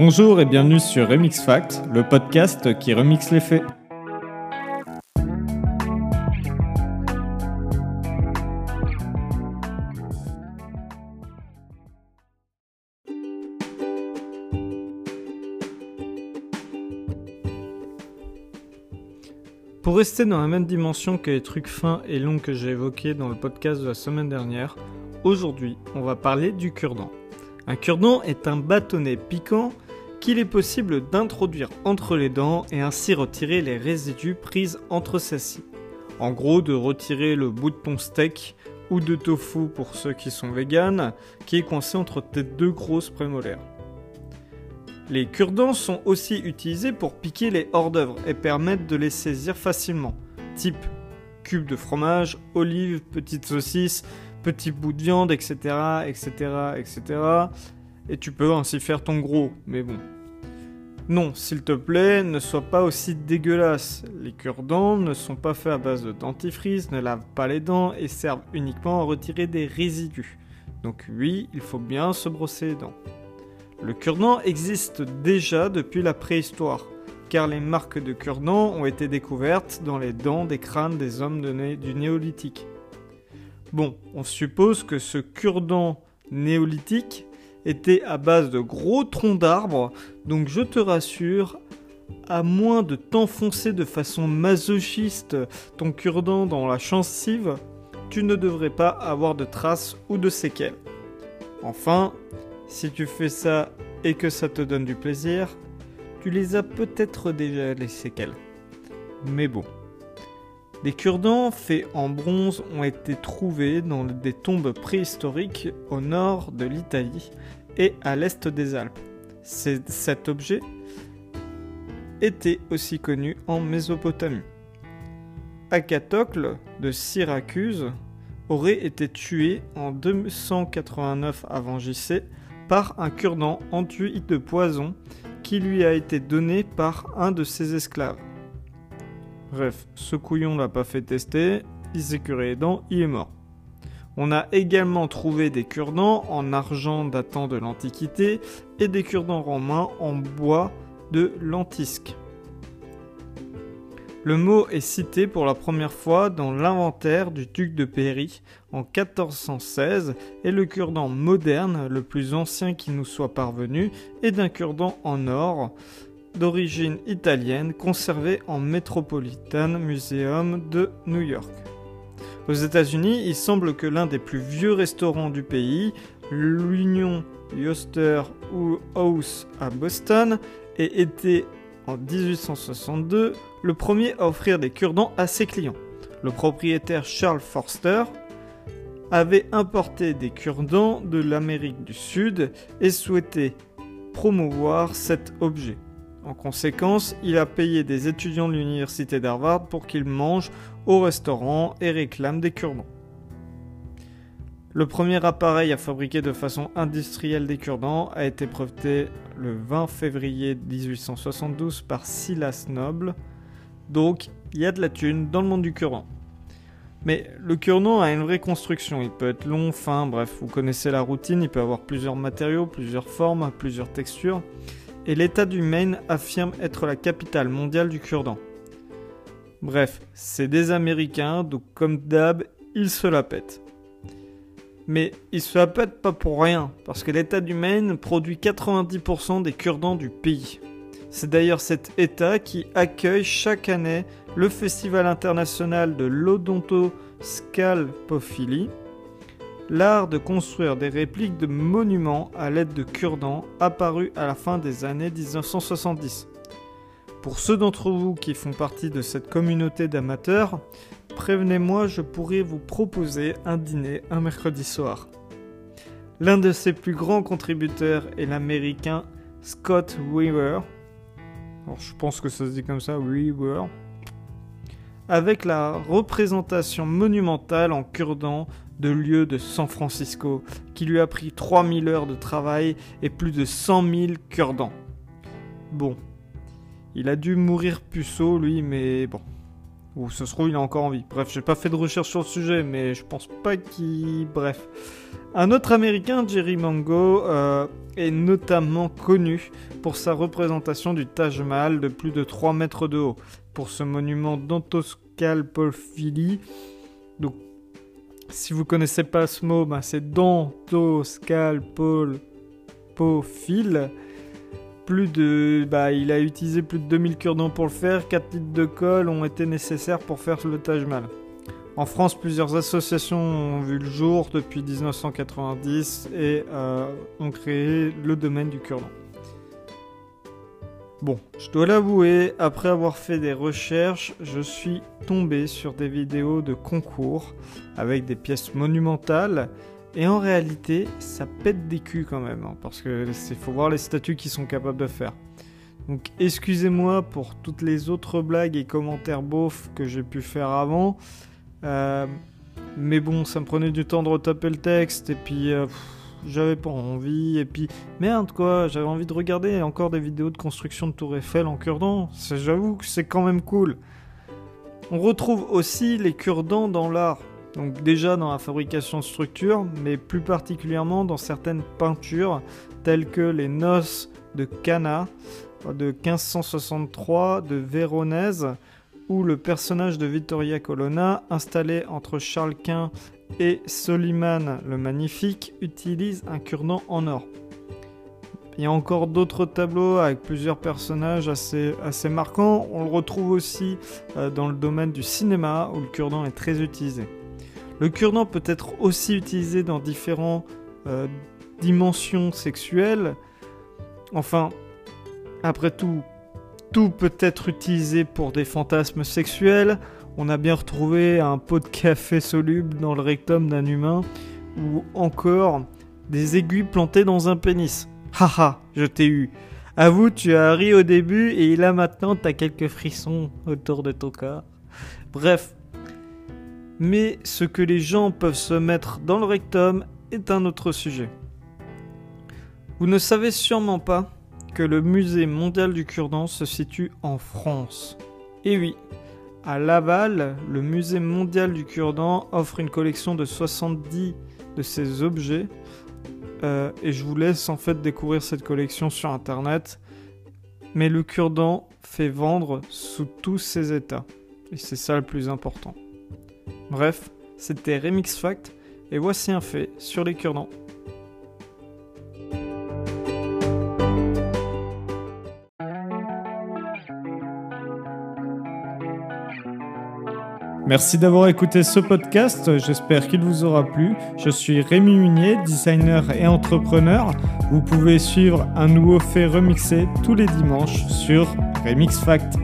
Bonjour et bienvenue sur Remix Fact, le podcast qui remixe les faits. Pour rester dans la même dimension que les trucs fins et longs que j'ai évoqués dans le podcast de la semaine dernière, aujourd'hui on va parler du cure-dent. Un cure-dent est un bâtonnet piquant qu'il est possible d'introduire entre les dents et ainsi retirer les résidus pris entre celles-ci. En gros, de retirer le bout de ton steak ou de tofu pour ceux qui sont véganes, qui est coincé entre tes deux grosses prémolaires. Les cure-dents sont aussi utilisés pour piquer les hors-d'œuvre et permettent de les saisir facilement, type cube de fromage, olives, petites saucisses, petits bouts de viande, etc., etc., etc. Et tu peux ainsi faire ton gros, mais bon. Non, s'il te plaît, ne sois pas aussi dégueulasse. Les cure-dents ne sont pas faits à base de dentifrice, ne lavent pas les dents et servent uniquement à retirer des résidus. Donc oui, il faut bien se brosser les dents. Le cure-dent existe déjà depuis la préhistoire, car les marques de cure-dents ont été découvertes dans les dents des crânes des hommes du néolithique. Bon, on suppose que ce cure-dent néolithique était à base de gros troncs d'arbres, donc je te rassure, à moins de t'enfoncer de façon masochiste ton cure-dent dans la chansive, tu ne devrais pas avoir de traces ou de séquelles. Enfin, si tu fais ça et que ça te donne du plaisir, tu les as peut-être déjà les séquelles. Mais bon. Des cure-dents faits en bronze ont été trouvés dans des tombes préhistoriques au nord de l'Italie et à l'est des Alpes. Cet objet était aussi connu en Mésopotamie. Acatocle de Syracuse aurait été tué en 289 avant JC par un cure-dent enduit de poison qui lui a été donné par un de ses esclaves. Bref, ce couillon l'a pas fait tester, il s'est curé les dents, il est mort. On a également trouvé des cure-dents en argent datant de l'Antiquité et des cure-dents romains en bois de lentisque. Le mot est cité pour la première fois dans l'inventaire du duc de Berry en 1416 et le cure-dent moderne, le plus ancien qui nous soit parvenu, est d'un cure-dent en or d'origine italienne conservé en Metropolitan Museum de New York. Aux États-Unis, il semble que l'un des plus vieux restaurants du pays, l'Union Yoster House à Boston, ait été en 1862 le premier à offrir des cure-dents à ses clients. Le propriétaire Charles Forster avait importé des cure-dents de l'Amérique du Sud et souhaitait promouvoir cet objet. En conséquence, il a payé des étudiants de l'université d'Harvard pour qu'ils mangent au restaurant et réclament des cure-dents. Le premier appareil à fabriquer de façon industrielle des cure-dents a été breveté le 20 février 1872 par Silas Noble. Donc, il y a de la thune dans le monde du cure-dent. Mais le cure-dent a une vraie construction. Il peut être long, fin, bref, vous connaissez la routine. Il peut avoir plusieurs matériaux, plusieurs formes, plusieurs textures et l'État du Maine affirme être la capitale mondiale du cure-dent. Bref, c'est des Américains, donc comme d'hab, ils se la pètent. Mais ils se la pètent pas pour rien, parce que l'État du Maine produit 90% des cure-dents du pays. C'est d'ailleurs cet État qui accueille chaque année le Festival international de l'odontoscalpophilie, l'art de construire des répliques de monuments à l'aide de cure-dents apparus à la fin des années 1970. Pour ceux d'entre vous qui font partie de cette communauté d'amateurs, prévenez-moi, je pourrais vous proposer un dîner un mercredi soir. L'un de ses plus grands contributeurs est l'américain Scott Weaver. je pense que ça se dit comme ça, Weaver. Avec la représentation monumentale en cure-dents de lieu de San Francisco, qui lui a pris 3000 heures de travail et plus de 100 000 cure-dents. Bon, il a dû mourir puceau, lui, mais bon. Ou ce se trouve, il a encore envie. Bref, j'ai pas fait de recherche sur le sujet, mais je pense pas qu'il. Bref. Un autre américain, Jerry Mango, euh, est notamment connu pour sa représentation du Taj Mahal de plus de 3 mètres de haut. Pour ce monument dentoscalpophilie. Donc, si vous connaissez pas ce mot, ben c'est dentoscalpophile plus de, bah, il a utilisé plus de 2000 cure-dents pour le faire, 4 litres de colle ont été nécessaires pour faire le Taj Mahal. En France, plusieurs associations ont vu le jour depuis 1990 et euh, ont créé le domaine du cure-dent. Bon, je dois l'avouer, après avoir fait des recherches, je suis tombé sur des vidéos de concours avec des pièces monumentales et en réalité, ça pète des culs quand même, hein, parce que c'est faut voir les statues qu'ils sont capables de faire. Donc excusez-moi pour toutes les autres blagues et commentaires beaufs que j'ai pu faire avant. Euh, mais bon, ça me prenait du temps de retaper le texte et puis euh, j'avais pas envie. Et puis merde quoi, j'avais envie de regarder encore des vidéos de construction de Tour Eiffel en cure-dent. J'avoue que c'est quand même cool. On retrouve aussi les cure-dents dans l'art. Donc déjà dans la fabrication de structures, mais plus particulièrement dans certaines peintures telles que les Noces de Cana de 1563 de Véronèse où le personnage de Vittoria Colonna, installé entre Charles Quint et Soliman le Magnifique, utilise un cure-dent en or. Il y a encore d'autres tableaux avec plusieurs personnages assez, assez marquants. On le retrouve aussi euh, dans le domaine du cinéma où le cure-dent est très utilisé. Le cure-dent peut être aussi utilisé dans différentes euh, dimensions sexuelles. Enfin, après tout, tout peut être utilisé pour des fantasmes sexuels. On a bien retrouvé un pot de café soluble dans le rectum d'un humain ou encore des aiguilles plantées dans un pénis. Haha, je t'ai eu. Avoue, tu as ri au début et là maintenant t'as quelques frissons autour de ton corps. Bref, mais ce que les gens peuvent se mettre dans le rectum est un autre sujet. Vous ne savez sûrement pas que le musée mondial du cure-dent se situe en France. Et oui, à Laval, le musée mondial du cure-dent offre une collection de 70 de ces objets. Euh, et je vous laisse en fait découvrir cette collection sur internet. Mais le cure-dent fait vendre sous tous ses états. Et c'est ça le plus important. Bref, c'était Remix Fact, et voici un fait sur les cure-dents. Merci d'avoir écouté ce podcast, j'espère qu'il vous aura plu. Je suis Rémi Munier, designer et entrepreneur. Vous pouvez suivre un nouveau fait remixé tous les dimanches sur Remix Fact.